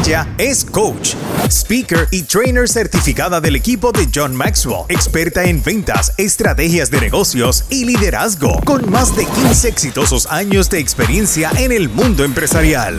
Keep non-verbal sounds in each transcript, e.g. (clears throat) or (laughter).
Ella es coach, speaker y trainer certificada del equipo de John Maxwell, experta en ventas, estrategias de negocios y liderazgo, con más de 15 exitosos años de experiencia en el mundo empresarial.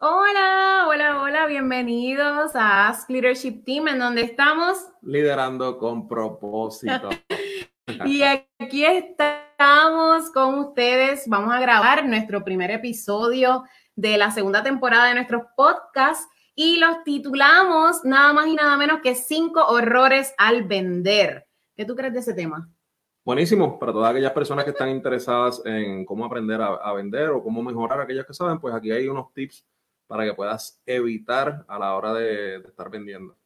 Hola, hola, hola, bienvenidos a Ask Leadership Team, en donde estamos. liderando con propósito. (laughs) Y aquí estamos con ustedes. Vamos a grabar nuestro primer episodio de la segunda temporada de nuestros podcasts y los titulamos nada más y nada menos que cinco horrores al vender. ¿Qué tú crees de ese tema? Buenísimo, para todas aquellas personas que están interesadas en cómo aprender a, a vender o cómo mejorar aquellas que saben, pues aquí hay unos tips para que puedas evitar a la hora de, de estar vendiendo.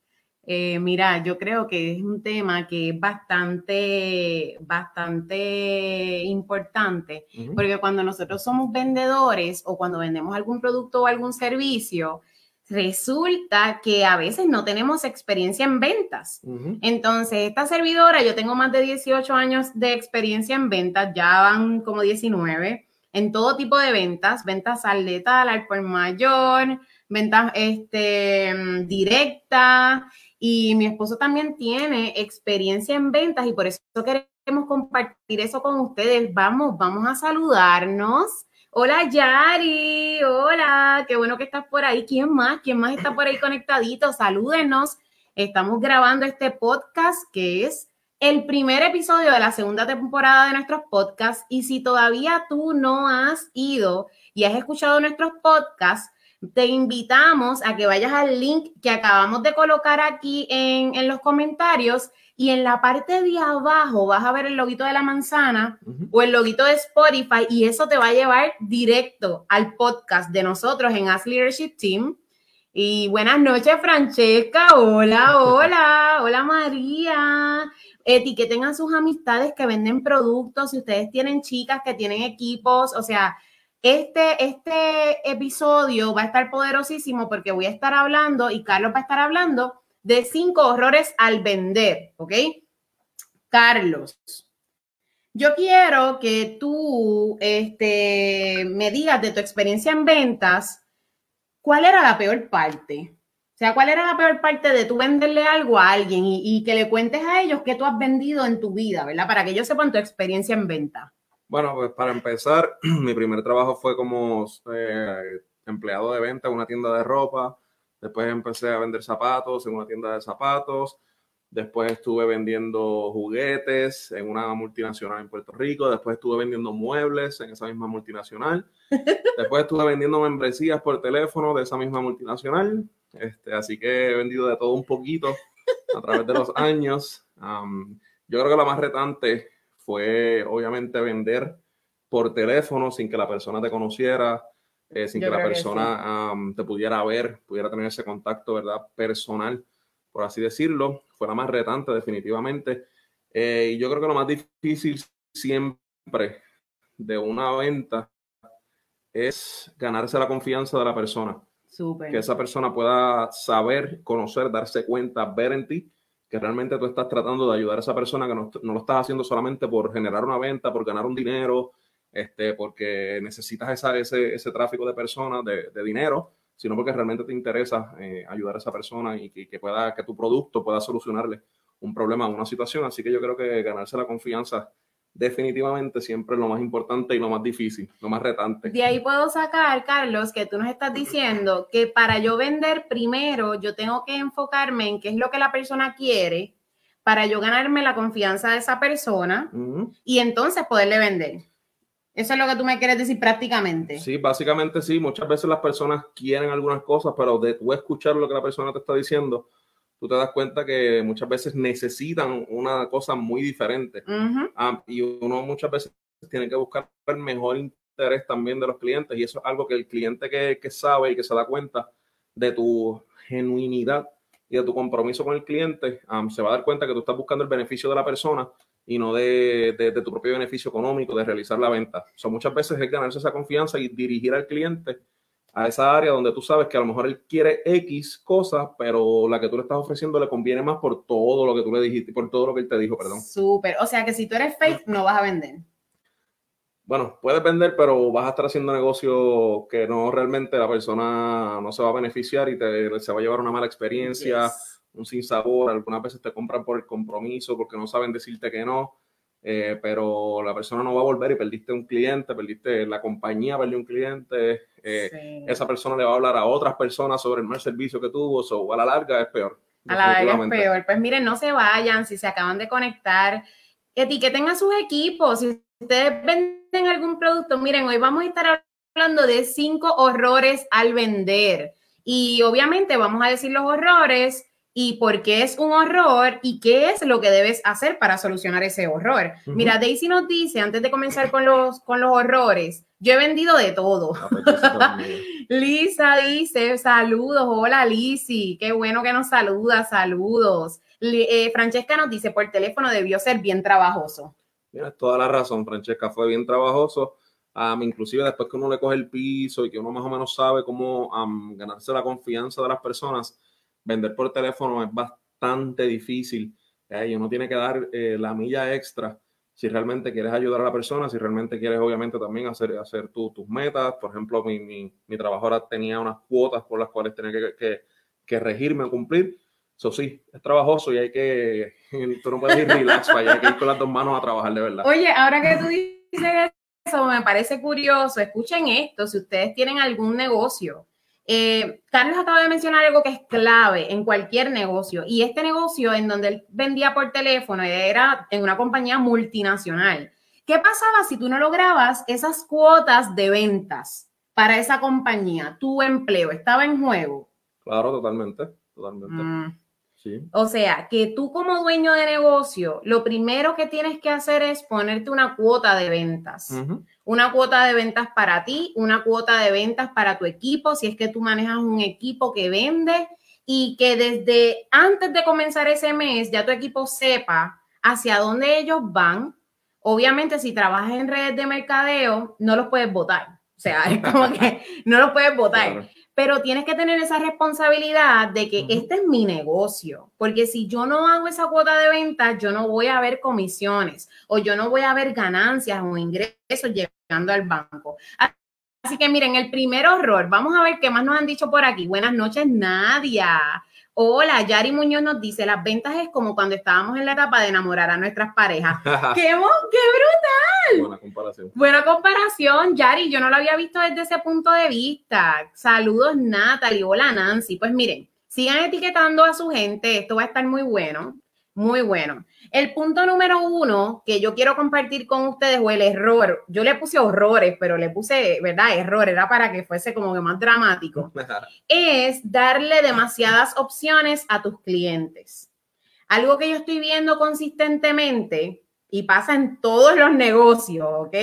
Eh, mira, yo creo que es un tema que es bastante, bastante importante, porque cuando nosotros somos vendedores o cuando vendemos algún producto o algún servicio, resulta que a veces no tenemos experiencia en ventas. Entonces, esta servidora, yo tengo más de 18 años de experiencia en ventas, ya van como 19, en todo tipo de ventas, ventas al letal, al por mayor, ventas este, mm, directa, y mi esposo también tiene experiencia en ventas y por eso queremos compartir eso con ustedes. Vamos, vamos a saludarnos. Hola Yari, hola, qué bueno que estás por ahí. ¿Quién más? ¿Quién más está por ahí conectadito? Salúdenos. Estamos grabando este podcast que es el primer episodio de la segunda temporada de nuestros podcasts y si todavía tú no has ido y has escuchado nuestros podcasts, te invitamos a que vayas al link que acabamos de colocar aquí en, en los comentarios y en la parte de abajo vas a ver el loguito de la manzana o el loguito de Spotify y eso te va a llevar directo al podcast de nosotros en Ask Leadership Team. Y buenas noches, Francesca. Hola, (laughs) hola, hola María. Etiqueten a sus amistades que venden productos. Si ustedes tienen chicas que tienen equipos, o sea, este, este episodio va a estar poderosísimo porque voy a estar hablando y Carlos va a estar hablando de cinco horrores al vender, ¿ok? Carlos, yo quiero que tú este, me digas de tu experiencia en ventas, ¿cuál era la peor parte? Sea, ¿cuál era la peor parte de tú venderle algo a alguien y, y que le cuentes a ellos qué tú has vendido en tu vida, ¿verdad? Para que ellos sepan tu experiencia en venta. Bueno, pues para empezar, (clears throat) mi primer trabajo fue como eh, empleado de venta en una tienda de ropa. Después empecé a vender zapatos en una tienda de zapatos. Después estuve vendiendo juguetes en una multinacional en Puerto Rico. Después estuve vendiendo muebles en esa misma multinacional. (laughs) Después estuve vendiendo membresías por teléfono de esa misma multinacional. Este, así que he vendido de todo un poquito a través de los (laughs) años. Yo creo que la más retante fue obviamente vender por teléfono sin que la persona te conociera, eh, sin Yo que la que persona te pudiera ver, pudiera tener ese contacto, ¿verdad? Personal, por así decirlo. Fue la más retante definitivamente. Eh, y yo creo que lo más difícil siempre de una venta es ganarse la confianza de la persona Que esa persona pueda saber, conocer, darse cuenta, ver en ti que realmente tú estás tratando de ayudar a esa persona, que no, no lo estás haciendo solamente por generar una venta, por ganar un dinero, este, porque necesitas esa, ese, ese tráfico de personas, de, de dinero, sino porque realmente te interesa eh, ayudar a esa persona y que, que pueda, que tu producto pueda solucionarle un problema, una situación. Así que yo creo que ganarse la confianza definitivamente siempre es lo más importante y lo más difícil, lo más retante. De ahí puedo sacar, Carlos, que tú nos estás diciendo que para yo vender primero, yo tengo que enfocarme en qué es lo que la persona quiere para yo ganarme la confianza de esa persona Ujú. y entonces poderle vender. Eso es lo que tú me quieres decir prácticamente. Sí, básicamente sí. Muchas veces las personas quieren algunas cosas, pero de tú escuchar lo que la persona te está diciendo, tú te das cuenta que muchas veces necesitan una cosa muy diferente. Ah, y uno muchas veces tiene que buscar el mejor interés también de los clientes y eso es algo que el cliente que, que sabe y que se da cuenta de tu genuinidad y de tu compromiso con el cliente, um, se va a dar cuenta que tú estás buscando el beneficio de la persona y no de, de, de tu propio beneficio económico, de realizar la venta. O sea, muchas veces es ganarse esa confianza y dirigir al cliente a esa área donde tú sabes que a lo mejor él quiere X cosas, pero la que tú le estás ofreciendo le conviene más por todo lo que tú le dijiste, por todo lo que él te dijo, perdón. Súper. O sea que si tú eres fake, no vas a vender. Bueno, puedes vender, pero vas a estar haciendo negocio que no realmente la persona no se va a beneficiar y te, se va a llevar una mala experiencia, Yes. un sinsabor. Algunas veces te compran por el compromiso porque no saben decirte que no. Eh, pero la persona no va a volver y perdiste un cliente, perdiste la compañía, perdió un cliente, eh, Sí. esa persona le va a hablar a otras personas sobre el mal servicio que tuvo, o a la larga es peor. A la larga es peor. Pues miren, no se vayan, si se acaban de conectar, etiqueten a sus equipos. Si ustedes venden algún producto, miren, hoy vamos a estar hablando de cinco horrores al vender. Y obviamente vamos a decir los horrores y por qué es un horror y qué es lo que debes hacer para solucionar ese horror. Ujú. Mira, Daisy nos dice, antes de comenzar con los, con los horrores, yo he vendido de todo. Ah, pues. (laughs) Lisa dice, saludos, hola Lisi, qué bueno que nos saluda, saludos. Eh, Francesca nos dice, por teléfono debió ser bien trabajoso. Tienes toda la razón, Francesca, fue bien trabajoso. Am, inclusive después que uno le coge el piso y que uno más o menos sabe cómo am, ganarse la confianza de las personas, vender por teléfono es bastante difícil. eh, y uno tiene que dar eh, la milla extra si realmente quieres ayudar a la persona, si realmente quieres obviamente también hacer, hacer tu- tus metas. Por ejemplo, mi, mi, mi trabajo ahora tenía unas cuotas por las cuales tenía que, que, que regirme o cumplir. Eso sí, es trabajoso y hay que, (laughs) tú no puedes ir relax hay que ir con las dos manos a trabajar de verdad. Oye, ahora que tú dices eso, me parece curioso. Escuchen esto, si ustedes tienen algún negocio. Eh, Carlos acaba de mencionar algo que es clave en cualquier negocio y este negocio en donde él vendía por teléfono era en una compañía multinacional. ¿Qué pasaba si tú no lograbas esas cuotas de ventas para esa compañía? Tu empleo estaba en juego. Claro, totalmente, totalmente. Mm. Sí. O sea, que tú como dueño de negocio, lo primero que tienes que hacer es ponerte una cuota de ventas. Una cuota de ventas para ti, una cuota de ventas para tu equipo, si es que tú manejas un equipo que vende y que desde antes de comenzar ese mes ya tu equipo sepa hacia dónde ellos van. Obviamente, si trabajas en redes de mercadeo, no los puedes votar. O sea, es como (laughs) que no los puedes votar Claro. Pero tienes que tener esa responsabilidad de que este es mi negocio, porque si yo no hago esa cuota de ventas, yo no voy a ver comisiones o yo no voy a ver ganancias o ingresos llegando al banco. Así que miren, el primer horror, vamos a ver qué más nos han dicho por aquí. Buenas noches, Nadia. Hola, Yari Muñoz nos dice, las ventas es como cuando estábamos en la etapa de enamorar a nuestras parejas. (laughs) ¡Qué, qué Buena comparación. Buena comparación, Yari. Yo no lo había visto desde ese punto de vista. Saludos, Natalie. Hola, Nancy. Pues miren, sigan etiquetando a su gente. Esto va a estar muy bueno. Muy bueno. El punto número uno que yo quiero compartir con ustedes, o el error, yo le puse horrores, pero le puse, ¿verdad? Error, era para que fuese como que más dramático (laughs) es darle demasiadas opciones a tus clientes. Algo que yo estoy viendo consistentemente y pasa en todos los negocios, ¿ok?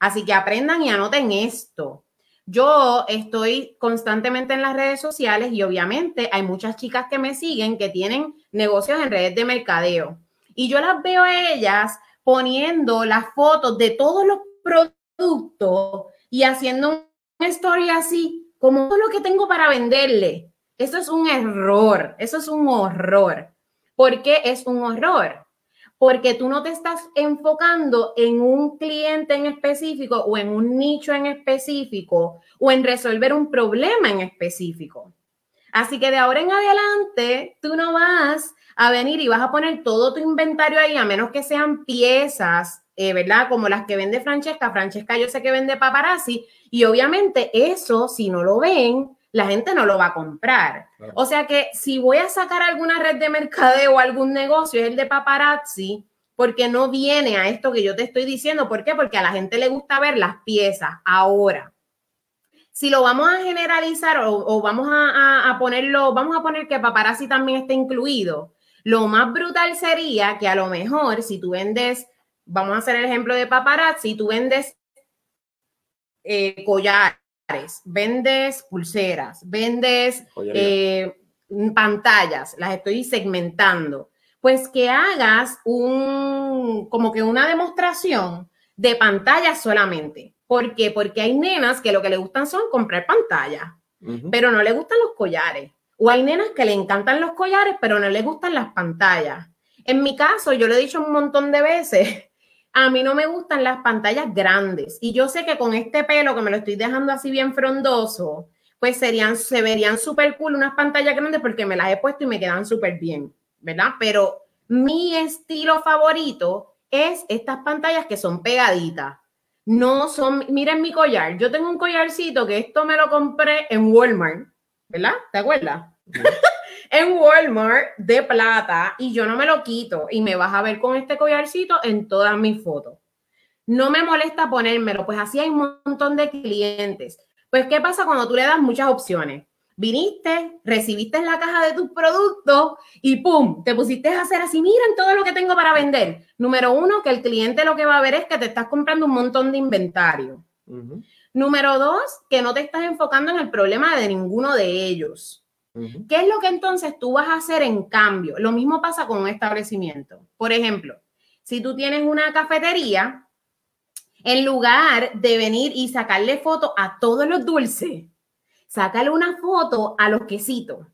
Así que aprendan y anoten esto. Yo estoy constantemente en las redes sociales y obviamente hay muchas chicas que me siguen que tienen negocios en redes de mercadeo. Y yo las veo a ellas poniendo las fotos de todos los productos y haciendo un story así, como todo lo que tengo para venderle. Eso es un error, eso es un horror. ¿Por qué es un horror? Porque tú no te estás enfocando en un cliente en específico o en un nicho en específico o en resolver un problema en específico. Así que de ahora en adelante, tú no vas a venir y vas a poner todo tu inventario ahí, a menos que sean piezas, eh, ¿verdad? Como las que vende Francesca. Francesca yo sé que vende paparazzi y obviamente eso, si no lo ven, la gente no lo va a comprar. Claro. O sea que si voy a sacar alguna red de mercadeo o algún negocio, es el de paparazzi, porque no viene a esto que yo te estoy diciendo. ¿Por qué? Porque a la gente le gusta ver las piezas. Ahora, si lo vamos a generalizar o, o vamos a, a- a ponerlo, vamos a poner que paparazzi también está incluido. Lo más brutal sería que a lo mejor si tú vendes, vamos a hacer el ejemplo de paparazzi, tú vendes eh, collares, vendes pulseras, vendes eh, pantallas, las estoy segmentando, pues que hagas un, como que una demostración de pantallas solamente. ¿Por qué? Porque hay nenas que lo que le gustan son comprar pantallas, pero no le gustan los collares. O hay nenas que le encantan los collares, pero no le gustan las pantallas. En mi caso, yo lo he dicho un montón de veces, a mí no me gustan las pantallas grandes. Y yo sé que con este pelo que me lo estoy dejando así bien frondoso, pues serían, se verían súper cool unas pantallas grandes porque me las he puesto y me quedan súper bien, ¿verdad? Pero mi estilo favorito es estas pantallas que son pegaditas. No son, miren mi collar. Yo tengo un collarcito que esto me lo compré en Walmart, ¿verdad? ¿Te acuerdas? En Walmart de plata y yo no me lo quito y me vas a ver con este collarcito en todas mis fotos. No me molesta ponérmelo, pues así hay un montón de clientes. Pues, ¿qué pasa cuando tú le das muchas opciones? Viniste, recibiste la caja de tus productos y ¡pum! Te pusiste a hacer así, miren todo lo que tengo para vender. Número uno, que el cliente lo que va a ver es que te estás comprando un montón de inventario. Número dos, que no te estás enfocando en el problema de ninguno de ellos. ¿Qué es lo que entonces tú vas a hacer en cambio? Lo mismo pasa con un establecimiento. Por ejemplo, si tú tienes una cafetería, en lugar de venir y sacarle foto a todos los dulces, sácale una foto a los quesitos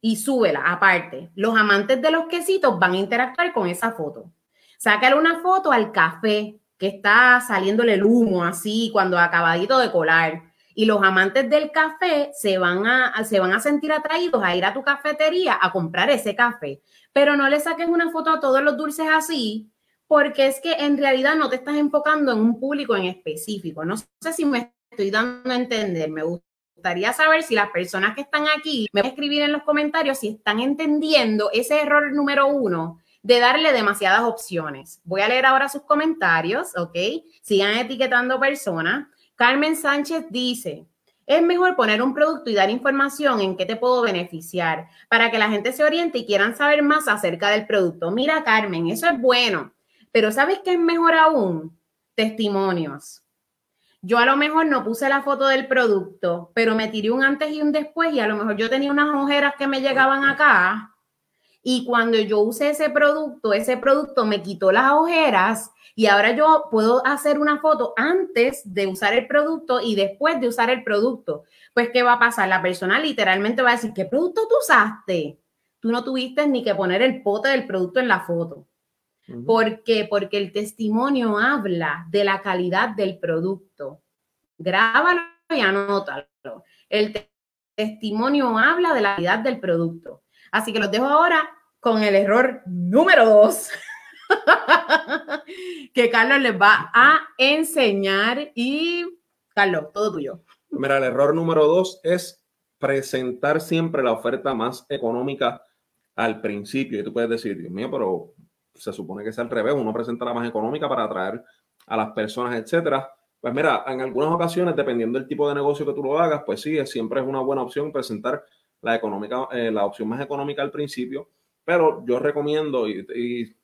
y súbela aparte. Los amantes de los quesitos van a interactuar con esa foto. Sácale una foto al café que está saliéndole el humo así cuando acabadito de colar y los amantes del café se van a, se van a sentir atraídos a ir a tu cafetería a comprar ese café. Pero no le saques una foto a todos los dulces así, porque es que en realidad no te estás enfocando en un público en específico. No sé si me estoy dando a entender. Me gustaría saber si las personas que están aquí me van a escribir en los comentarios si están entendiendo ese error número uno de darle demasiadas opciones. Voy a leer ahora sus comentarios, ¿ok? Sigan etiquetando personas. Carmen Sánchez dice, es mejor poner un producto y dar información en qué te puedo beneficiar para que la gente se oriente y quieran saber más acerca del producto. Mira, Carmen, eso es bueno, pero ¿sabes qué es mejor aún? Testimonios. Yo a lo mejor no puse la foto del producto, pero me tiré un antes y un después y a lo mejor yo tenía unas ojeras que me llegaban acá y cuando yo usé ese producto, ese producto me quitó las ojeras y ahora yo puedo hacer una foto antes de usar el producto y después de usar el producto. Pues, ¿qué va a pasar? La persona literalmente va a decir, ¿qué producto tú usaste? Tú no tuviste ni que poner el pote del producto en la foto. ¿Por qué? Porque el testimonio habla de la calidad del producto. Grábalo y anótalo. El testimonio habla de la calidad del producto. Así que los dejo ahora con el error número dos (laughs) que Carlos les va a enseñar. Y Carlos, todo tuyo. Mira, el error número dos es presentar siempre la oferta más económica al principio. Y tú puedes decir, Dios mío, pero se supone que es al revés, uno presenta la más económica para atraer a las personas, etcétera. Pues mira, en algunas ocasiones, dependiendo del tipo de negocio que tú lo hagas, pues sí, siempre es una buena opción presentar la, económica, eh, la opción más económica al principio, pero yo recomiendo, y,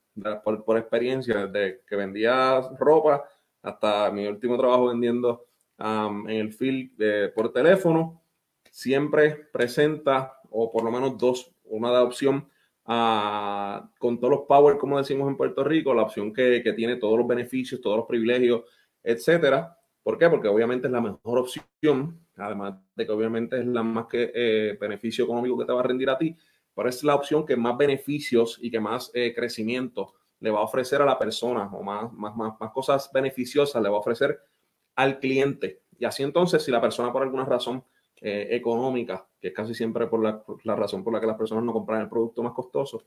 por, experiencia, desde que vendía ropa hasta mi último trabajo vendiendo en el field por teléfono, siempre presenta, o por lo menos dos, una de opción con todos los power, como decimos en Puerto Rico, la opción que, que tiene todos los beneficios, todos los privilegios, etcétera. ¿Por qué? Porque obviamente es la mejor opción además de que obviamente es la más que eh, beneficio económico que te va a rendir a ti, pero es la opción que más beneficios y que más eh, crecimiento le va a ofrecer a la persona o más, más, más, cosas beneficiosas le va a ofrecer al cliente. Y así entonces, si la persona por alguna razón eh, económica, que es casi siempre por la, razón por la que las personas no compran el producto más costoso,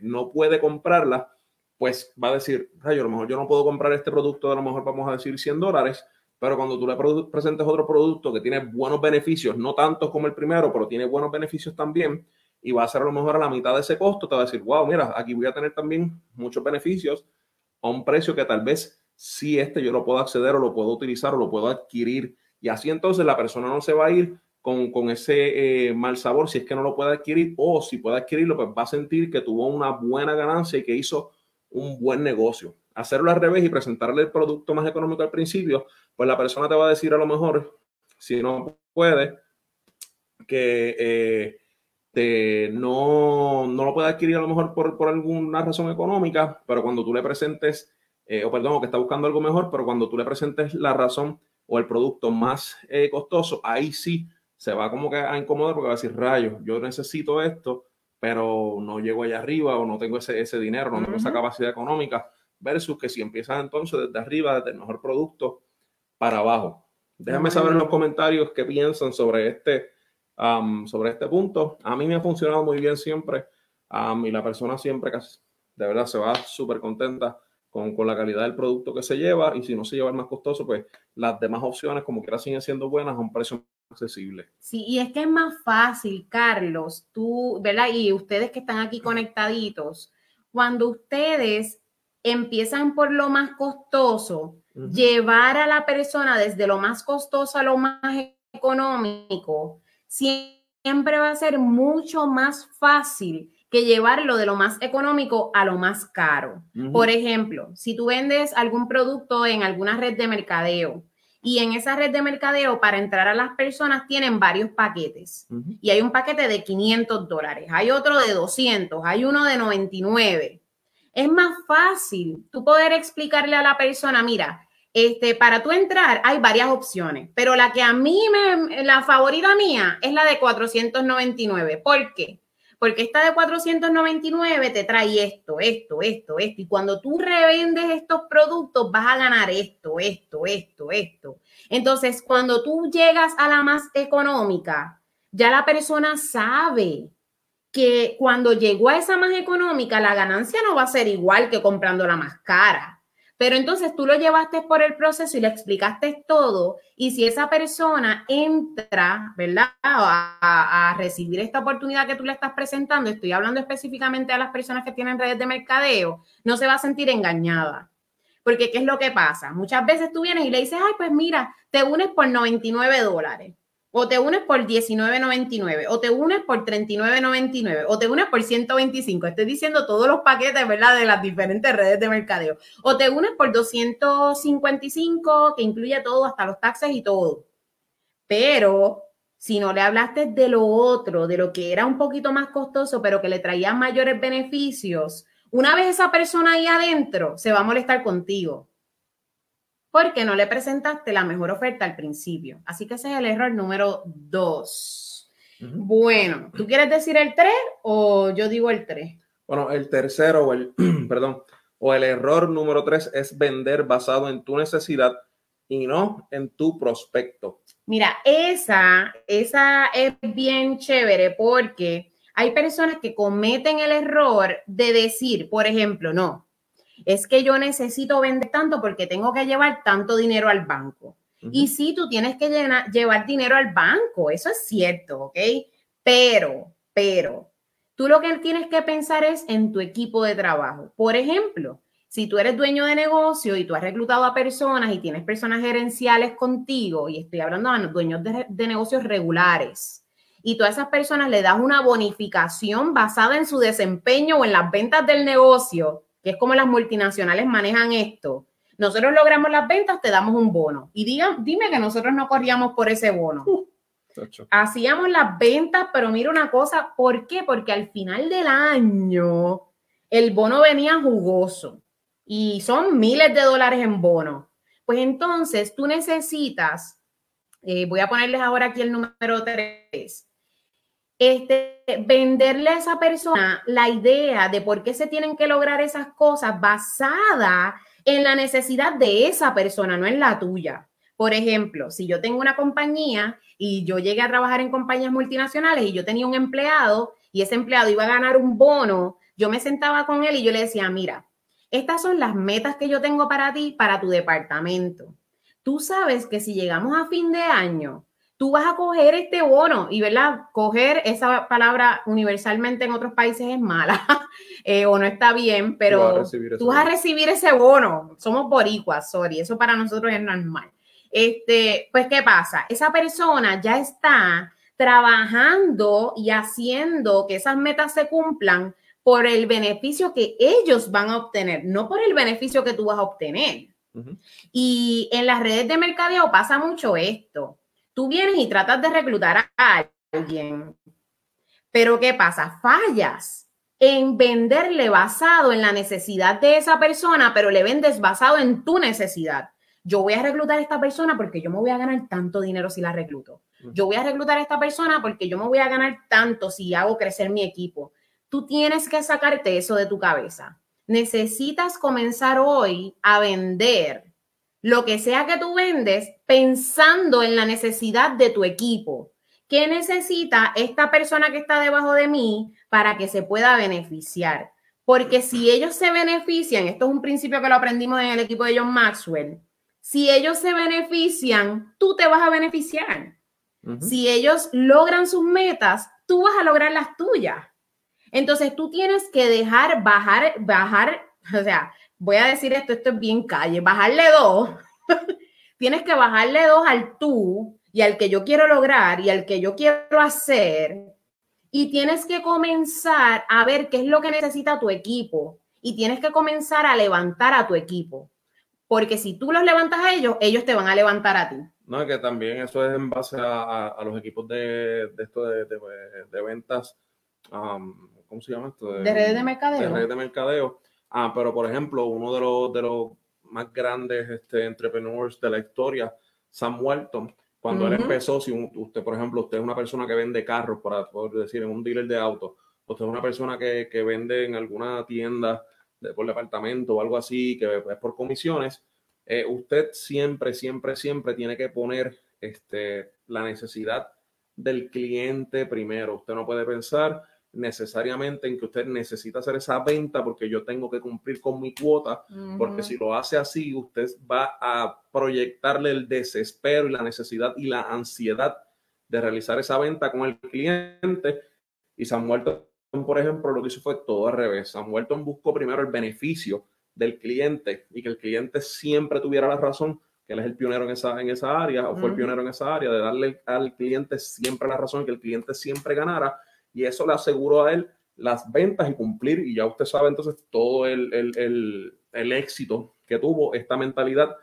no puede comprarla, pues va a decir, rayo, a lo mejor yo no puedo comprar este producto, a lo mejor vamos a decir 100 dólares, pero cuando tú le presentes otro producto que tiene buenos beneficios, no tantos como el primero, pero tiene buenos beneficios también, y va a ser a lo mejor a la mitad de ese costo, te va a decir, wow, mira, aquí voy a tener también muchos beneficios a un precio que tal vez sí este yo lo puedo acceder o lo puedo utilizar o lo puedo adquirir. Y así entonces la persona no se va a ir con, con ese eh, mal sabor si es que no lo puede adquirir o si puede adquirirlo, pues va a sentir que tuvo una buena ganancia y que hizo un buen negocio. Hacerlo al revés y presentarle el producto más económico al principio, pues la persona te va a decir a lo mejor, si no puede, que, eh, te, no, no lo puede adquirir a lo mejor por, por alguna razón económica, pero cuando tú le presentes, eh, o perdón, que está buscando algo mejor, pero cuando tú le presentes la razón o el producto más eh, costoso, ahí sí se va como que a incomodar porque va a decir, rayos, yo necesito esto, pero no llego allá arriba o no tengo ese, ese dinero, no tengo esa capacidad económica, versus que si empiezas entonces desde arriba, desde el mejor producto para abajo. Déjame saber en los comentarios qué piensan sobre este, sobre este punto. A mí me ha funcionado muy bien siempre y la persona siempre casi, de verdad se va súper contenta con, con, la calidad del producto que se lleva y si no se lleva el más costoso, pues las demás opciones como quiera siguen siendo buenas a un precio accesible. Sí, y es que es más fácil, Carlos, tú, ¿verdad? Y ustedes que están aquí conectaditos, cuando ustedes empiezan por lo más costoso, llevar a la persona desde lo más costoso a lo más económico, siempre va a ser mucho más fácil que llevarlo de lo más económico a lo más caro. Por ejemplo, si tú vendes algún producto en alguna red de mercadeo y en esa red de mercadeo para entrar a las personas tienen varios paquetes y hay un paquete de 500 dólares, hay otro de 200, hay uno de 99. Es más fácil tú poder explicarle a la persona, mira, este, para tú entrar hay varias opciones, pero la que a mí me, la favorita mía es la de 499. ¿Por qué? Porque esta de 499 te trae esto, esto, esto, esto. Y cuando tú revendes estos productos, vas a ganar esto, esto, esto, esto. Entonces, cuando tú llegas a la más económica, ya la persona sabe que cuando llegó a esa más económica, la ganancia no va a ser igual que comprando la más cara. Pero entonces tú lo llevaste por el proceso y le explicaste todo. Y si esa persona entra, ¿verdad? A, recibir esta oportunidad que tú le estás presentando, estoy hablando específicamente a las personas que tienen redes de mercadeo, no se va a sentir engañada. Porque ¿qué es lo que pasa? Muchas veces tú vienes y le dices, ay, pues mira, te unes por 99 dólares o te unes por 19.99, o te unes por 39.99, o te unes por 125. Estoy diciendo todos los paquetes, ¿verdad? De las diferentes redes de mercadeo. O te unes por 255, que incluye todo, hasta los taxes y todo. Pero si no le hablaste de lo otro, de lo que era un poquito más costoso, pero que le traía mayores beneficios, una vez esa persona ahí adentro se va a molestar contigo porque no le presentaste la mejor oferta al principio. Así que ese es el error número dos. Bueno, ¿tú quieres decir el 3 o yo digo el 3? Bueno, el tercero o el, (clears throat) perdón, o el error número 3 es vender basado en tu necesidad y no en tu prospecto. Mira, esa, esa es bien chévere porque hay personas que cometen el error de decir, por ejemplo, no, es que yo necesito vender tanto porque tengo que llevar tanto dinero al banco. Y sí, tú tienes que llevar dinero al banco, eso es cierto, ¿ok? Pero, pero, tú lo que tienes que pensar es en tu equipo de trabajo. Por ejemplo, si tú eres dueño de negocio y tú has reclutado a personas y tienes personas gerenciales contigo, y estoy hablando de dueños de, de negocios regulares, y tú a esas personas le das una bonificación basada en su desempeño o en las ventas del negocio, que es como las multinacionales manejan esto. Nosotros logramos las ventas, te damos un bono. Y diga, dime que nosotros no corríamos por ese bono. Uh, Hacíamos las ventas, pero mira una cosa, ¿por qué? Porque al final del año el bono venía jugoso y son miles de dólares en bono. Pues entonces tú necesitas, eh, voy a ponerles ahora aquí el número 3, este, venderle a esa persona la idea de por qué se tienen que lograr esas cosas basada en la necesidad de esa persona, no en la tuya. Por ejemplo, si yo tengo una compañía y yo llegué a trabajar en compañías multinacionales y yo tenía un empleado y ese empleado iba a ganar un bono, yo me sentaba con él y yo le decía, mira, estas son las metas que yo tengo para ti, para tu departamento. Tú sabes que si llegamos a fin de año tú vas a coger este bono y, ¿verdad? Coger esa palabra universalmente en otros países es mala (laughs) eh, o no está bien, pero tú vas, a recibir ese bono. Somos boricuas, sorry, eso para nosotros es normal. Este, pues, ¿qué pasa? Esa persona ya está trabajando y haciendo que esas metas se cumplan por el beneficio que ellos van a obtener, no por el beneficio que tú vas a obtener. Y en las redes de mercadeo pasa mucho esto tú vienes y tratas de reclutar a alguien, Pero ¿qué pasa? Fallas en venderle basado en la necesidad de esa persona, pero le vendes basado en tu necesidad. Yo voy a reclutar a esta persona porque yo me voy a ganar tanto dinero si la recluto. Yo voy a reclutar a esta persona porque yo me voy a ganar tanto si hago crecer mi equipo. Tú tienes que sacarte eso de tu cabeza. Necesitas comenzar hoy a vender lo que sea que tú vendes pensando en la necesidad de tu equipo. ¿Qué necesita esta persona que está debajo de mí para que se pueda beneficiar? Porque si ellos se benefician, esto es un principio que lo aprendimos en el equipo de John Maxwell, si ellos se benefician, tú te vas a beneficiar. Si ellos logran sus metas, tú vas a lograr las tuyas. Entonces tú tienes que dejar bajar, bajar, (laughs) o sea, voy a decir esto, esto es bien calle, bajarle dos. Tienes que bajarle dos al tú y al que yo quiero lograr y al que yo quiero hacer. Y tienes que comenzar a ver qué es lo que necesita tu equipo. Y tienes que comenzar a levantar a tu equipo. Porque si tú los levantas a ellos, ellos te van a levantar a ti. No, que también eso es en base a, los equipos de, de esto de, de, ventas, um, ¿cómo se llama esto? De, redes de mercadeo. De redes de mercadeo. Ah, pero por ejemplo, uno de los, de los más grandes este, entrepreneurs de la historia, Sam Walton, cuando él empezó, si usted, por ejemplo, usted es una persona que vende carros, para poder decir, en un dealer de autos, usted es una persona que, que vende en alguna tienda de, por departamento o algo así, que es por comisiones, eh, usted siempre, siempre, siempre tiene que poner este, la necesidad del cliente primero. Usted no puede pensar necesariamente en que usted necesita hacer esa venta porque yo tengo que cumplir con mi cuota, porque si lo hace así, usted va a proyectarle el desespero y la necesidad y la ansiedad de realizar esa venta con el cliente. Y Sam Walton, por ejemplo, lo que hizo fue todo al revés. Sam Walton buscó primero el beneficio del cliente y que el cliente siempre tuviera la razón, que él es el pionero en esa, en esa área, o fue el pionero en esa área, de darle al cliente siempre la razón, que el cliente siempre ganara y eso le aseguró a él las ventas y cumplir, y ya usted sabe entonces todo el, el, el, éxito que tuvo esta mentalidad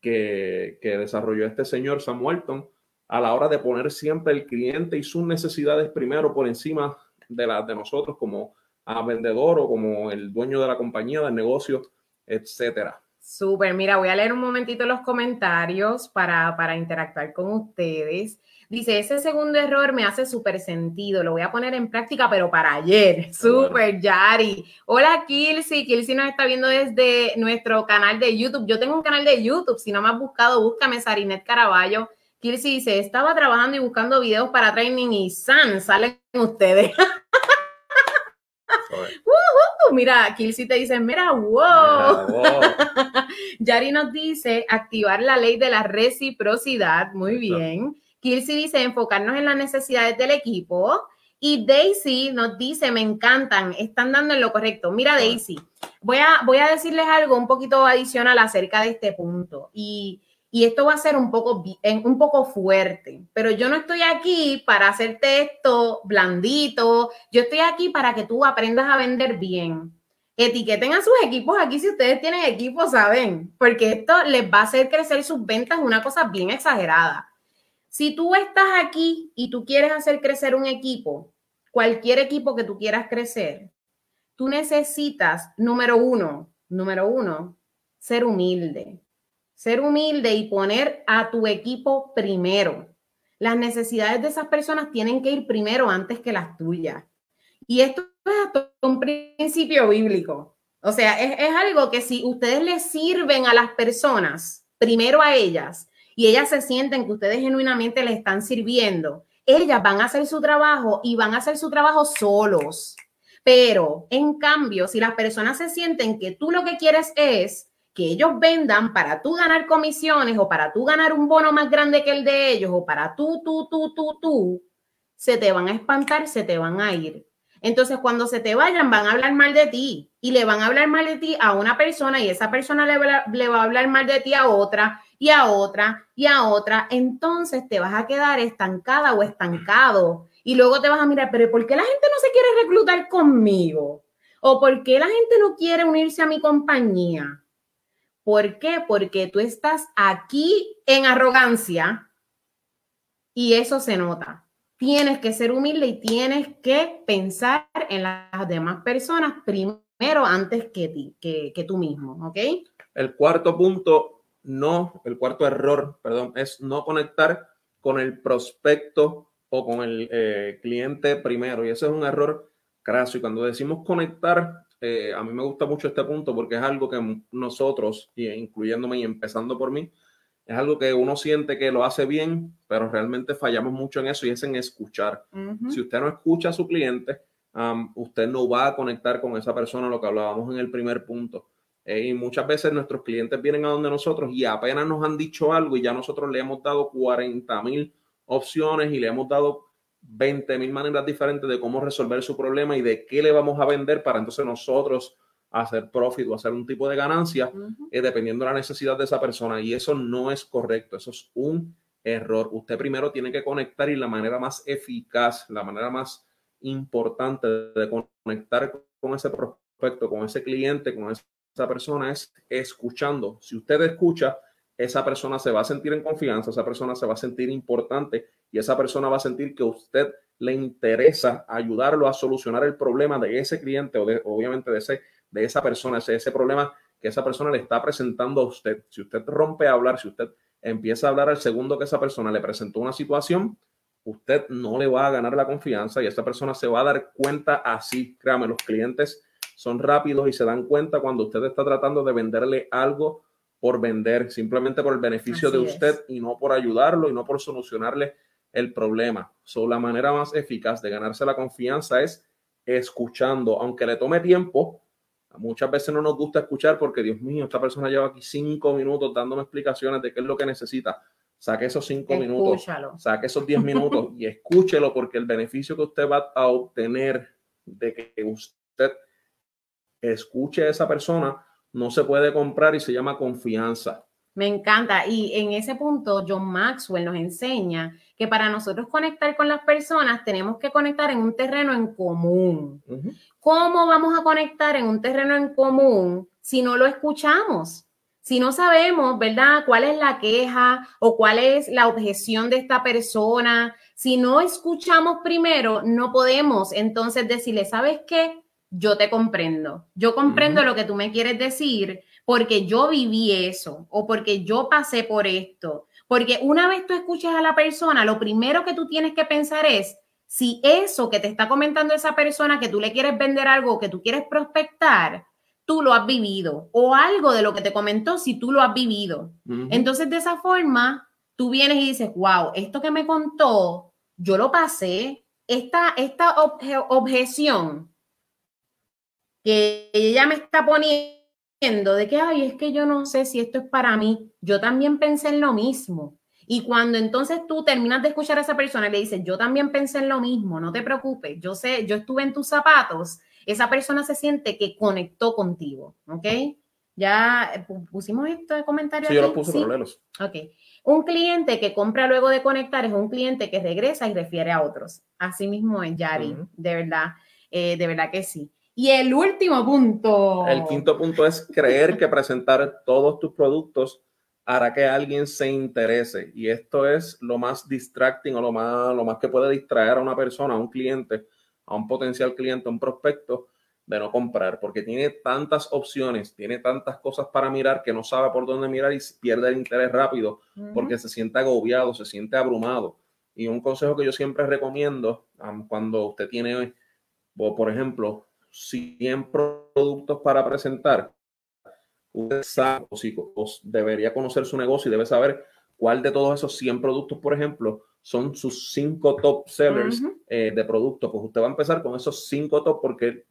que, que, desarrolló este señor Sam Walton a la hora de poner siempre el cliente y sus necesidades primero por encima de las de nosotros como a vendedor o como el dueño de la compañía, del negocio, etcétera. Súper, mira, voy a leer un momentito los comentarios para, para interactuar con ustedes. Dice, ese segundo error me hace súper sentido, lo voy a poner en práctica, pero para ayer. Súper, Yari. Hola, Kilsi. Kilsi nos está viendo desde nuestro canal de YouTube. Yo tengo un canal de YouTube, si no me has buscado, búscame Sarinet Caraballo. Kilsi dice, estaba trabajando y buscando videos para training y San, salen ustedes. (laughs) mira, Kilsi te dice, mira, wow. wow. (laughs) Yari nos dice, activar la ley de la reciprocidad. Muy bien. Kirsi dice enfocarnos en las necesidades del equipo. Y Daisy nos dice, me encantan, están dando en lo correcto. Mira, Daisy, voy a, voy a decirles algo un poquito adicional acerca de este punto. Y, y esto va a ser un poco, un poco fuerte, pero yo no estoy aquí para hacerte esto blandito. Yo estoy aquí para que tú aprendas a vender bien. Etiqueten a sus equipos aquí si ustedes tienen equipos, ¿saben? Porque esto les va a hacer crecer sus ventas una cosa bien exagerada. Si tú estás aquí y tú quieres hacer crecer un equipo, cualquier equipo que tú quieras crecer, tú necesitas, número uno, número uno, ser humilde. Ser humilde y poner a tu equipo primero. Las necesidades de esas personas tienen que ir primero antes que las tuyas. Y esto es un principio bíblico. O sea, es, es algo que si ustedes le sirven a las personas, primero a ellas, y ellas se sienten que ustedes genuinamente les están sirviendo, ellas van a hacer su trabajo y van a hacer su trabajo solos. Pero en cambio, si las personas se sienten que tú lo que quieres es que ellos vendan para tú ganar comisiones o para tú ganar un bono más grande que el de ellos o para tú, tú, tú, tú, tú, se te van a espantar, se te van a ir. Entonces, cuando se te vayan, van a hablar mal de ti y le van a hablar mal de ti a una persona y esa persona le, va a hablar mal de ti a otra y a otra y a otra, entonces te vas a quedar estancada o estancado. Y luego te vas a mirar, pero ¿por qué la gente no se quiere reclutar conmigo? ¿O por qué la gente no quiere unirse a mi compañía? ¿Por qué? Porque tú estás aquí en arrogancia y eso se nota. Tienes que ser humilde y tienes que pensar en las demás personas primero antes que ti, que, que tú mismo, ¿ok? El cuarto punto, no, el cuarto error, perdón, es no conectar con el prospecto o con el eh, cliente primero. Y ese es un error craso. Y cuando decimos conectar, eh, a mí me gusta mucho este punto porque es algo que nosotros, incluyéndome y empezando por mí, es algo que uno siente que lo hace bien, pero realmente fallamos mucho en eso y es en escuchar. Si usted no escucha a su cliente, usted no va a conectar con esa persona, lo que hablábamos en el primer punto. Eh, y muchas veces nuestros clientes vienen a donde nosotros y apenas nos han dicho algo y ya nosotros le hemos dado 40 mil opciones y le hemos dado 20 mil maneras diferentes de cómo resolver su problema y de qué le vamos a vender para entonces nosotros hacer profit o hacer un tipo de ganancia eh, dependiendo de la necesidad de esa persona. Y eso no es correcto, eso es un error. Usted primero tiene que conectar y la manera más eficaz, la manera más importante de conectar con ese prospecto, con ese cliente, con esa persona es escuchando. Si usted escucha, esa persona se va a sentir en confianza, esa persona se va a sentir importante y esa persona va a sentir que a usted le interesa ayudarlo a solucionar el problema de ese cliente o de, obviamente de, ese, de esa persona, ese, ese problema que esa persona le está presentando a usted. Si usted rompe a hablar, si usted empieza a hablar al segundo que esa persona le presentó una situación, usted no le va a ganar la confianza y esa persona se va a dar cuenta así. Créame, los clientes son rápidos y se dan cuenta cuando usted está tratando de venderle algo por vender, simplemente por el beneficio de usted y no por ayudarlo y no por solucionarle el problema. So, la manera más eficaz de ganarse la confianza es escuchando, aunque le tome tiempo. Muchas veces no nos gusta escuchar porque, Dios mío, esta persona lleva aquí cinco minutos dándome explicaciones de qué es lo que necesita. Saque esos cinco minutos, saque esos diez minutos y escúchelo porque el beneficio que usted va a obtener de que usted escuche a esa persona, no se puede comprar y se llama confianza. Me encanta. Y en ese punto, John Maxwell nos enseña que para nosotros conectar con las personas tenemos que conectar en un terreno en común. ¿Cómo vamos a conectar en un terreno en común si no lo escuchamos? Si no sabemos, ¿verdad?, cuál es la queja o cuál es la objeción de esta persona. Si no escuchamos primero, no podemos entonces decirle, ¿sabes qué? yo te comprendo. Yo comprendo lo que tú me quieres decir porque yo viví eso o porque yo pasé por esto. Porque una vez tú escuchas a la persona, lo primero que tú tienes que pensar es si eso que te está comentando esa persona, que tú le quieres vender algo, que tú quieres prospectar, tú lo has vivido o algo de lo que te comentó, si tú lo has vivido. Entonces, de esa forma, tú vienes y dices, wow, esto que me contó, yo lo pasé, esta, esta objeción que ella me está poniendo de que, ay, es que yo no sé si esto es para mí. Yo también pensé en lo mismo. Y cuando entonces tú terminas de escuchar a esa persona y le dices, yo también pensé en lo mismo, no te preocupes, yo sé, yo estuve en tus zapatos, esa persona se siente que conectó contigo, ¿ok? Ya eh, pusimos esto de comentario. Sí, yo lo puse problemas. Ok. Un cliente que compra luego de conectar es un cliente que regresa y refiere a otros. Así mismo es Yari, de verdad, eh, de verdad que sí. Y el último punto. El quinto punto es creer que presentar todos tus productos hará que alguien se interese. Y esto es lo más distracting o lo más, lo más que puede distraer a una persona, a un cliente, a un potencial cliente, a un prospecto de no comprar, porque tiene tantas opciones, tiene tantas cosas para mirar que no sabe por dónde mirar y pierde el interés rápido porque se siente agobiado, se siente abrumado. Y un consejo que yo siempre recomiendo cuando usted tiene, por ejemplo, 100 productos para presentar, usted sabe, o, debería conocer su negocio y debe saber cuál de todos esos 100 productos, por ejemplo, son sus 5 top sellers eh, de productos. Pues usted va a empezar con esos 5 top porque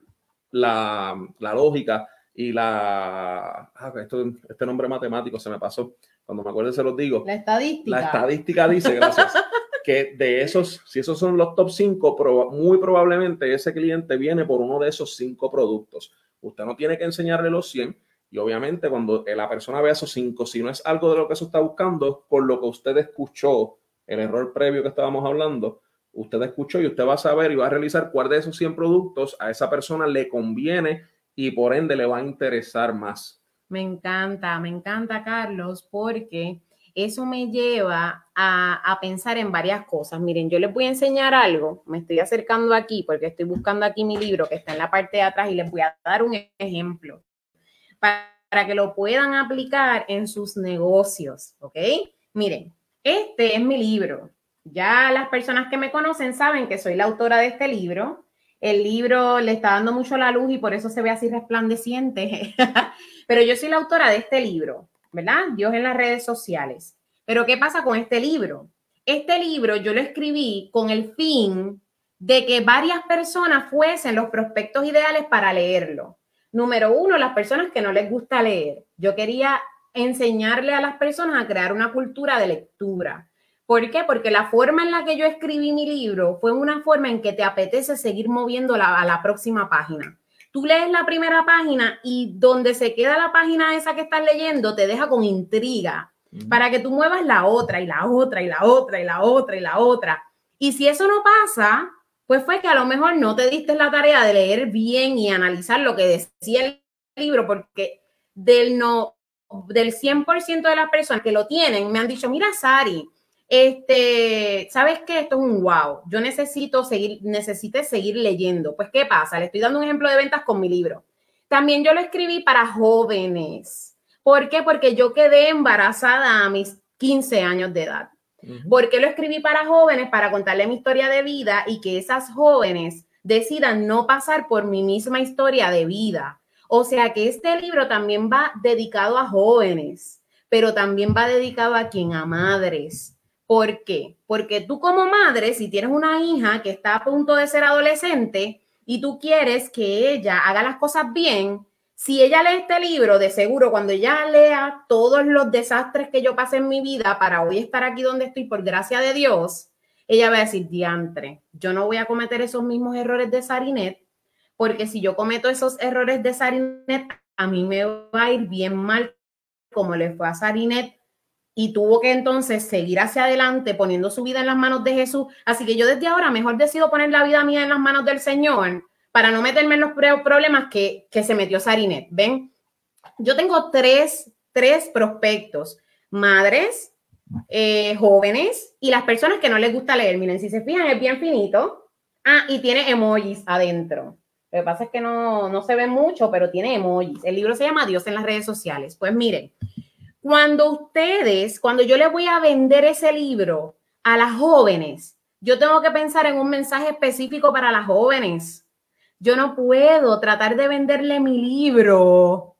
la, la lógica y la... Ah, este nombre matemático se me pasó. Cuando me acuerdo se los digo. La estadística. La estadística dice, gracias. (laughs) que de esos, si esos son los top 5, muy probablemente ese cliente viene por uno de esos 5 productos. Usted no tiene que enseñarle los 100 y obviamente cuando la persona vea esos 5, si no es algo de lo que se está buscando, por lo que usted escuchó, el error previo que estábamos hablando, usted escuchó y usted va a saber y va a realizar cuál de esos 100 productos a esa persona le conviene y por ende le va a interesar más. Me encanta, me encanta, Carlos, porque eso me lleva a, pensar en varias cosas. Miren, yo les voy a enseñar algo, me estoy acercando aquí porque estoy buscando aquí mi libro que está en la parte de atrás y les voy a dar un ejemplo para, para que lo puedan aplicar en sus negocios, ¿ok? Miren, este es mi libro. Ya las personas que me conocen saben que soy la autora de este libro. El libro le está dando mucho la luz y por eso se ve así resplandeciente. (laughs) Pero yo soy la autora de este libro, ¿verdad? Dios en las redes sociales. Pero ¿qué pasa con este libro? Este libro yo lo escribí con el fin de que varias personas fuesen los prospectos ideales para leerlo. Número uno, las personas que no les gusta leer. Yo quería enseñarle a las personas a crear una cultura de lectura. ¿Por qué? Porque la forma en la que yo escribí mi libro fue una forma en que te apetece seguir moviendo a la próxima página. Tú lees la primera página y donde se queda la página esa que estás leyendo te deja con intriga para que tú muevas la otra y la otra y la otra y la otra y la otra. Y si eso no pasa, pues fue que a lo mejor no te diste la tarea de leer bien y analizar lo que decía el libro, porque del, no, del 100% de las personas que lo tienen me han dicho, mira, Sari, este, ¿sabes qué? Esto es un wow. Yo necesito seguir, necesite seguir leyendo. Pues, ¿qué pasa? Le estoy dando un ejemplo de ventas con mi libro. También yo lo escribí para jóvenes. ¿Por qué? Porque yo quedé embarazada a mis 15 años de edad. ¿Por qué lo escribí para jóvenes? Para contarle mi historia de vida y que esas jóvenes decidan no pasar por mi misma historia de vida. O sea que este libro también va dedicado a jóvenes, pero también va dedicado a quien a madres, ¿Por qué? Porque tú como madre, si tienes una hija que está a punto de ser adolescente y tú quieres que ella haga las cosas bien, si ella lee este libro, de seguro cuando ella lea todos los desastres que yo pasé en mi vida para hoy estar aquí donde estoy por gracia de Dios, ella va a decir, diantre, yo no voy a cometer esos mismos errores de Sarinet, porque si yo cometo esos errores de Sarinet, a mí me va a ir bien mal como le fue a Sarinet y tuvo que entonces seguir hacia adelante poniendo su vida en las manos de Jesús. Así que yo desde ahora mejor decido poner la vida mía en las manos del Señor para no meterme en los problemas que, se metió Sarinet. ¿Ven? Yo tengo tres, tres prospectos, madres, eh, jóvenes y las personas que no les gusta leer. Miren, si se fijan, es bien finito. Ah, y tiene emojis adentro. Lo que pasa es que no, no se ve mucho, pero tiene emojis. El libro se llama Dios en las redes sociales. Pues miren, cuando ustedes, cuando yo les voy a vender ese libro a las jóvenes, yo tengo que pensar en un mensaje específico para las jóvenes. Yo no puedo tratar de venderle mi libro,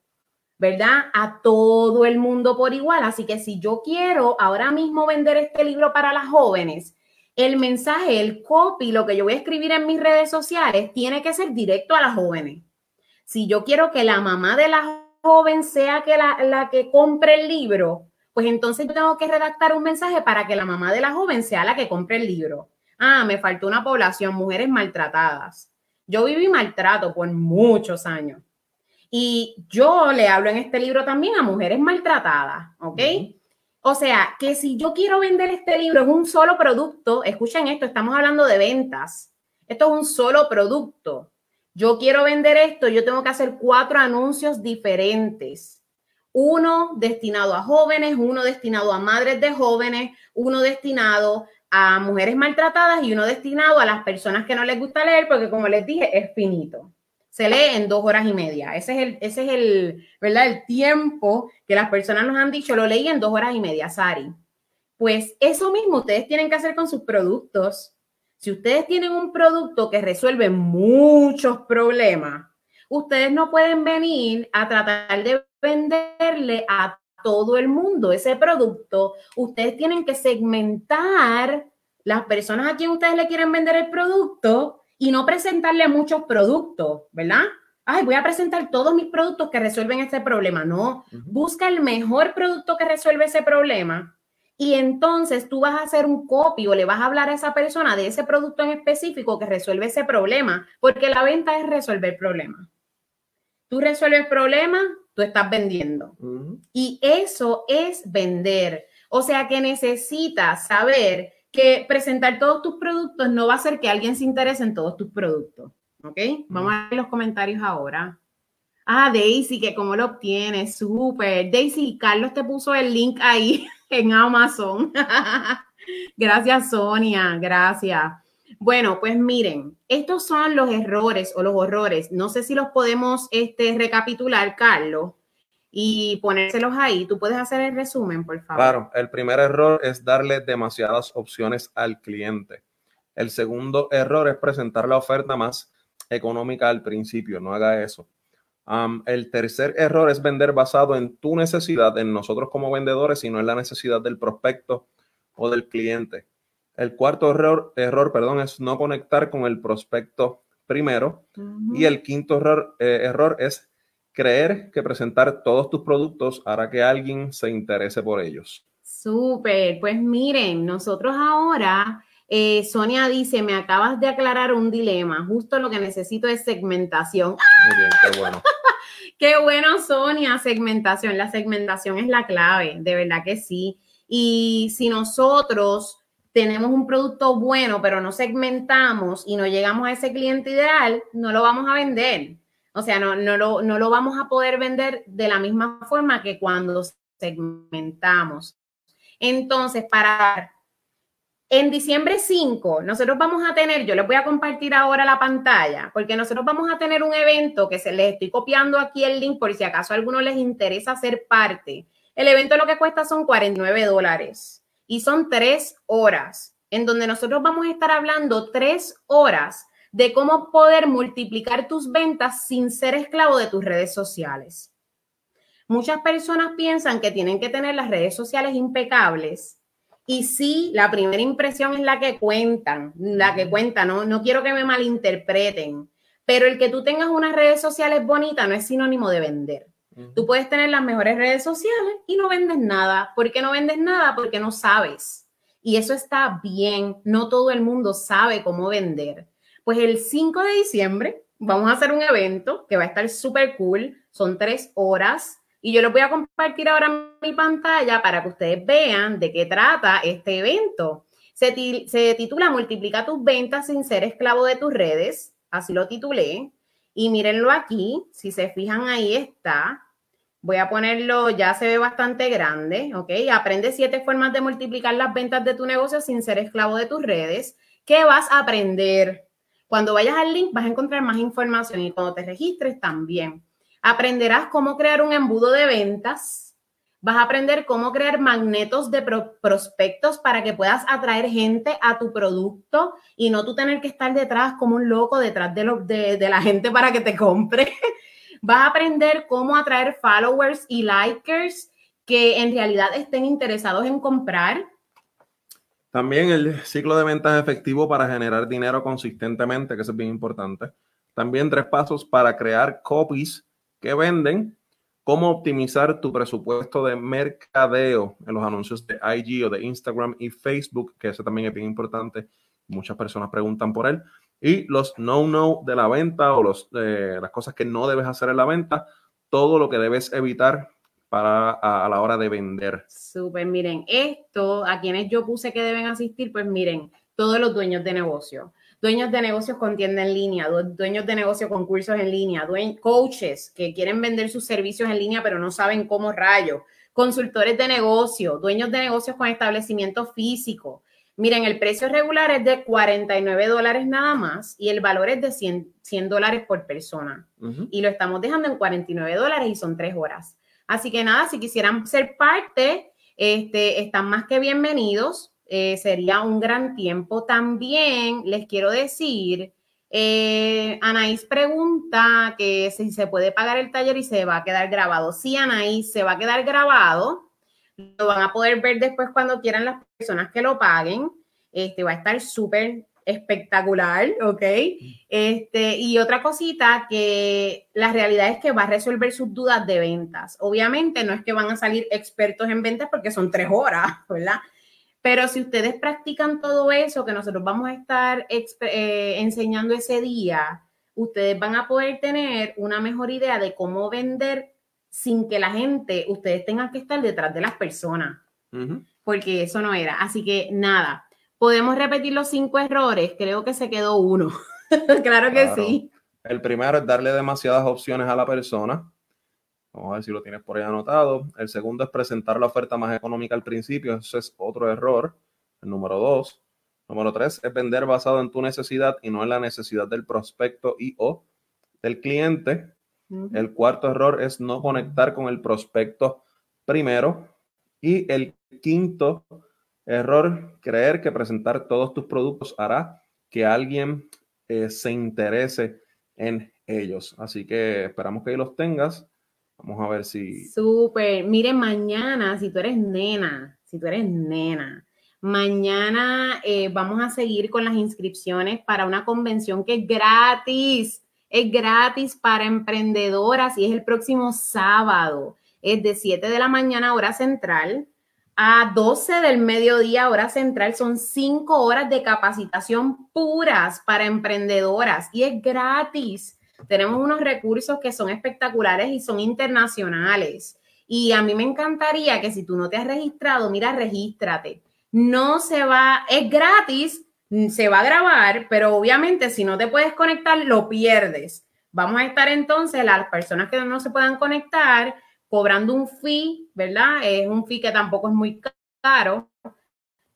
¿verdad? A todo el mundo por igual. Así que si yo quiero ahora mismo vender este libro para las jóvenes, el mensaje, el copy, lo que yo voy a escribir en mis redes sociales, tiene que ser directo a las jóvenes. Si yo quiero que la mamá de las joven sea que la, que compre el libro, pues entonces yo tengo que redactar un mensaje para que la mamá de la joven sea la que compre el libro. Ah, me faltó una población, mujeres maltratadas. Yo viví maltrato por muchos años. Y yo le hablo en este libro también a mujeres maltratadas, ¿ok? O sea, que si yo quiero vender este libro, es un solo producto, escuchen esto, estamos hablando de ventas. Esto es un solo producto yo quiero vender esto, yo tengo que hacer cuatro anuncios diferentes. Uno destinado a jóvenes, uno destinado a madres de jóvenes, uno destinado a mujeres maltratadas y uno destinado a las personas que no les gusta leer, porque como les dije, es finito. Se lee en dos horas y media. Ese es el, ese es el, ¿verdad? El tiempo que las personas nos han dicho, lo leí en dos horas y media, Sari. Pues eso mismo ustedes tienen que hacer con sus productos. Si ustedes tienen un producto que resuelve muchos problemas, ustedes no pueden venir a tratar de venderle a todo el mundo ese producto. Ustedes tienen que segmentar las personas a quien ustedes le quieren vender el producto y no presentarle muchos productos, ¿verdad? Ay, voy a presentar todos mis productos que resuelven ese problema. No, busca el mejor producto que resuelve ese problema y entonces tú vas a hacer un copio, o le vas a hablar a esa persona de ese producto en específico que resuelve ese problema, porque la venta es resolver problemas. Tú resuelves problemas, tú estás vendiendo. Y eso es vender. O sea que necesitas saber que presentar todos tus productos no va a hacer que alguien se interese en todos tus productos. ¿Ok? Vamos a ver los comentarios ahora. Ah, Daisy, que cómo lo obtienes, súper. Daisy, Carlos te puso el link ahí. (laughs) en Amazon. (laughs) gracias, Sonia, gracias. Bueno, pues miren, estos son los errores o los horrores. No sé si los podemos este, recapitular, Carlos, y ponérselos ahí. Tú puedes hacer el resumen, por favor. Claro, el primer error es darle demasiadas opciones al cliente. El segundo error es presentar la oferta más económica al principio. No haga eso. El tercer error es vender basado en tu necesidad, en nosotros como vendedores, y no en la necesidad del prospecto o del cliente. El cuarto error, error perdón, es no conectar con el prospecto primero. Y el quinto error, eh, error es creer que presentar todos tus productos hará que alguien se interese por ellos. Súper, pues miren, nosotros ahora, eh, Sonia dice, me acabas de aclarar un dilema, justo lo que necesito es segmentación. Muy bien, qué bueno. Qué bueno, Sonia, segmentación. La segmentación es la clave, de verdad que sí. Y si nosotros tenemos un producto bueno, pero no segmentamos y no llegamos a ese cliente ideal, no lo vamos a vender. O sea, no, no, lo, no lo vamos a poder vender de la misma forma que cuando segmentamos. Entonces, para en diciembre 5, nosotros vamos a tener, yo les voy a compartir ahora la pantalla, porque nosotros vamos a tener un evento que se les estoy copiando aquí el link por si acaso a alguno les interesa ser parte. El evento lo que cuesta son 49 dólares y son tres horas, en donde nosotros vamos a estar hablando tres horas de cómo poder multiplicar tus ventas sin ser esclavo de tus redes sociales. Muchas personas piensan que tienen que tener las redes sociales impecables y sí, la primera impresión es la que cuentan, la que cuenta, no, no quiero que me malinterpreten, pero el que tú tengas unas redes sociales bonitas no es sinónimo de vender. Tú puedes tener las mejores redes sociales y no vendes nada. ¿Por qué no vendes nada? Porque no sabes. Y eso está bien. No todo el mundo sabe cómo vender. Pues el 5 de diciembre vamos a hacer un evento que va a estar súper cool. Son tres horas. Y yo les voy a compartir ahora mi pantalla para que ustedes vean de qué trata este evento. Se, se titula Multiplica tus ventas sin ser esclavo de tus redes. Así lo titulé. Y mírenlo aquí. Si se fijan, ahí está. Voy a ponerlo, ya se ve bastante grande, ¿ok? Aprende siete formas de multiplicar las ventas de tu negocio sin ser esclavo de tus redes. ¿Qué vas a aprender? Cuando vayas al link vas a encontrar más información y cuando te registres también. Aprenderás cómo crear un embudo de ventas. Vas a aprender cómo crear magnetos de prospectos para que puedas atraer gente a tu producto y no tú tener que estar detrás como un loco detrás de, lo, de, de la gente para que te compre. (laughs) Vas a aprender cómo atraer followers y likers que en realidad estén interesados en comprar. También el ciclo de ventas efectivo para generar dinero consistentemente, que es bien importante. También tres pasos para crear copies que venden. Cómo optimizar tu presupuesto de mercadeo en los anuncios de IG o de Instagram y Facebook, que eso también es bien importante. Muchas personas preguntan por él y los no-no de la venta o los, eh, las cosas que no debes hacer en la venta, todo lo que debes evitar para a, la hora de vender. Súper, miren, esto a quienes yo puse que deben asistir, pues miren, todos los dueños de negocio, dueños de negocios con tienda en línea, dueños de negocios con cursos en línea, coaches que quieren vender sus servicios en línea pero no saben cómo rayo, consultores de negocio, dueños de negocios con establecimiento físico, Miren, el precio regular es de 49 dólares nada más y el valor es de 100, dólares por persona. Y lo estamos dejando en 49 dólares y son tres horas. Así que nada, si quisieran ser parte, este, están más que bienvenidos. Eh, sería un gran tiempo. También les quiero decir, eh, Anaís pregunta que si se puede pagar el taller y se va a quedar grabado. Sí, Anaís, se va a quedar grabado lo van a poder ver después cuando quieran las personas que lo paguen. Este va a estar súper espectacular, ¿ok? Este, y otra cosita que la realidad es que va a resolver sus dudas de ventas. Obviamente no es que van a salir expertos en ventas porque son tres horas, (laughs) ¿verdad? Pero si ustedes practican todo eso que nosotros vamos a estar eh, enseñando ese día, ustedes van a poder tener una mejor idea de cómo vender sin que la gente, ustedes tengan que estar detrás de las personas, porque eso no era. Así que nada, podemos repetir los cinco errores, creo que se quedó uno. (laughs) claro que sí. El primero es darle demasiadas opciones a la persona. Vamos a ver si lo tienes por ahí anotado. El segundo es presentar la oferta más económica al principio. Eso es otro error. El número dos. Número tres es vender basado en tu necesidad y no en la necesidad del prospecto y o del cliente. El cuarto error es no conectar con el prospecto primero. Y el quinto error, creer que presentar todos tus productos hará que alguien eh, se interese en ellos. Así que esperamos que ahí los tengas. Vamos a ver si. Súper. Mire, mañana, si tú eres nena, si tú eres nena, mañana eh, vamos a seguir con las inscripciones para una convención que es gratis. Es gratis para emprendedoras y es el próximo sábado. Es de 7 de la mañana, hora central, a 12 del mediodía, hora central. Son 5 horas de capacitación puras para emprendedoras y es gratis tenemos unos recursos que son espectaculares y son internacionales. Y a mí me encantaría que si tú no te has registrado, mira, regístrate. No se va, es gratis, se va a grabar, pero obviamente si no te puedes conectar, lo pierdes. Vamos a estar entonces, las personas que no se puedan conectar, cobrando un fee, ¿verdad? Es un fee que tampoco es muy caro.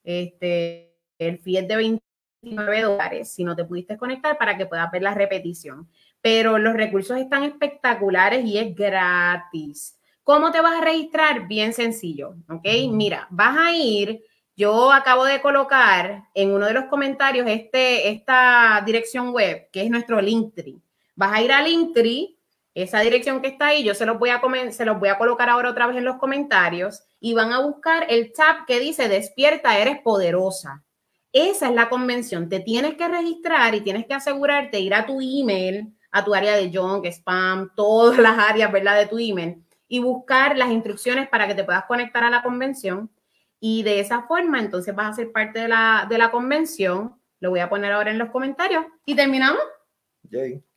Este, el fee es de 29 dólares si no te pudiste conectar para que puedas ver la repetición pero los recursos están espectaculares y es gratis. ¿Cómo te vas a registrar? Bien sencillo, ¿ok? Mira, vas a ir, yo acabo de colocar en uno de los comentarios este, esta dirección web, que es nuestro Linktree. Vas a ir a Linktree, esa dirección que está ahí, yo se los, voy a se los voy a colocar ahora otra vez en los comentarios y van a buscar el tab que dice Despierta, eres poderosa. Esa es la convención. Te tienes que registrar y tienes que asegurarte, ir a tu email, a tu área de junk, spam, todas las áreas, ¿verdad? De tu email y buscar las instrucciones para que te puedas conectar a la convención. Y de esa forma, entonces vas a ser parte de la, de la convención. Lo voy a poner ahora en los comentarios. ¿Y terminamos?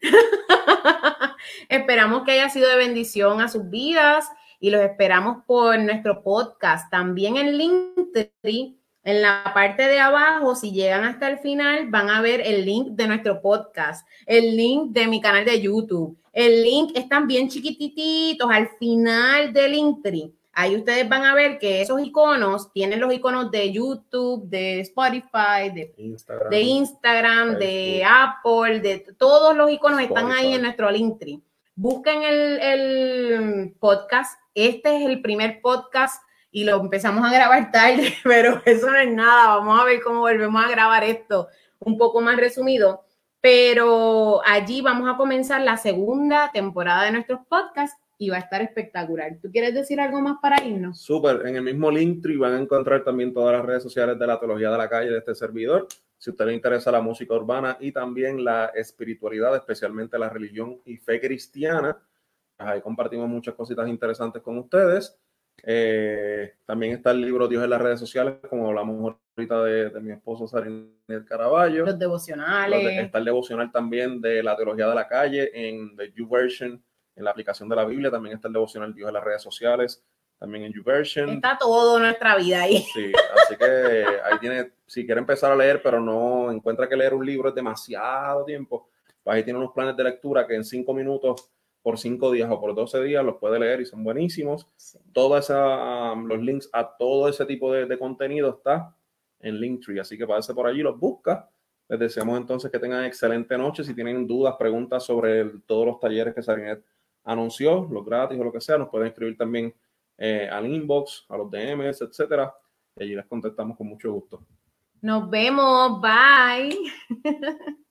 (laughs) esperamos que haya sido de bendición a sus vidas y los esperamos por nuestro podcast. También en Linktree en la parte de abajo, si llegan hasta el final, van a ver el link de nuestro podcast, el link de mi canal de YouTube. El link están bien chiquititos al final del Linktree. Ahí ustedes van a ver que esos iconos tienen los iconos de YouTube, de Spotify, de Instagram, de, Instagram, de Apple, de todos los iconos están ahí en nuestro Linktree. Busquen el, el podcast. Este es el primer podcast y lo empezamos a grabar tarde, (laughs) pero eso no es nada. Vamos a ver cómo volvemos a grabar esto un poco más resumido. Pero allí vamos a comenzar la segunda temporada de nuestros podcasts y va a estar espectacular. ¿Tú quieres decir algo más para irnos? Súper. En el mismo Linktree van a encontrar también todas las redes sociales de la teología de la calle de este servidor. Si a usted le interesa la música urbana y también la espiritualidad, especialmente la religión y fe cristiana, pues ahí compartimos muchas cositas interesantes con ustedes. Eh, también está el libro Dios en las redes sociales, como hablamos ahorita de, mi esposo Sarinel Caraballo. Los devocionales. está el devocional también de la teología de la calle en The YouVersion, en la aplicación de la Biblia. También está el devocional Dios en las redes sociales, también en YouVersion. Está todo nuestra vida ahí. Sí, así que ahí tiene, si quiere empezar a leer, pero no encuentra que leer un libro es demasiado tiempo, pues ahí tiene unos planes de lectura que en cinco minutos por cinco días o por 12 días, los puede leer y son buenísimos. Todos um, los links a todo ese tipo de, contenido está en Linktree, así que pase por allí, los busca. Les deseamos entonces que tengan excelente noche. Si tienen dudas, preguntas sobre todos los talleres que Sarinet anunció, los gratis o lo que sea, nos pueden escribir también eh, al inbox, a los DMs, etcétera. Y allí les contestamos con mucho gusto. Nos vemos. Bye. (laughs)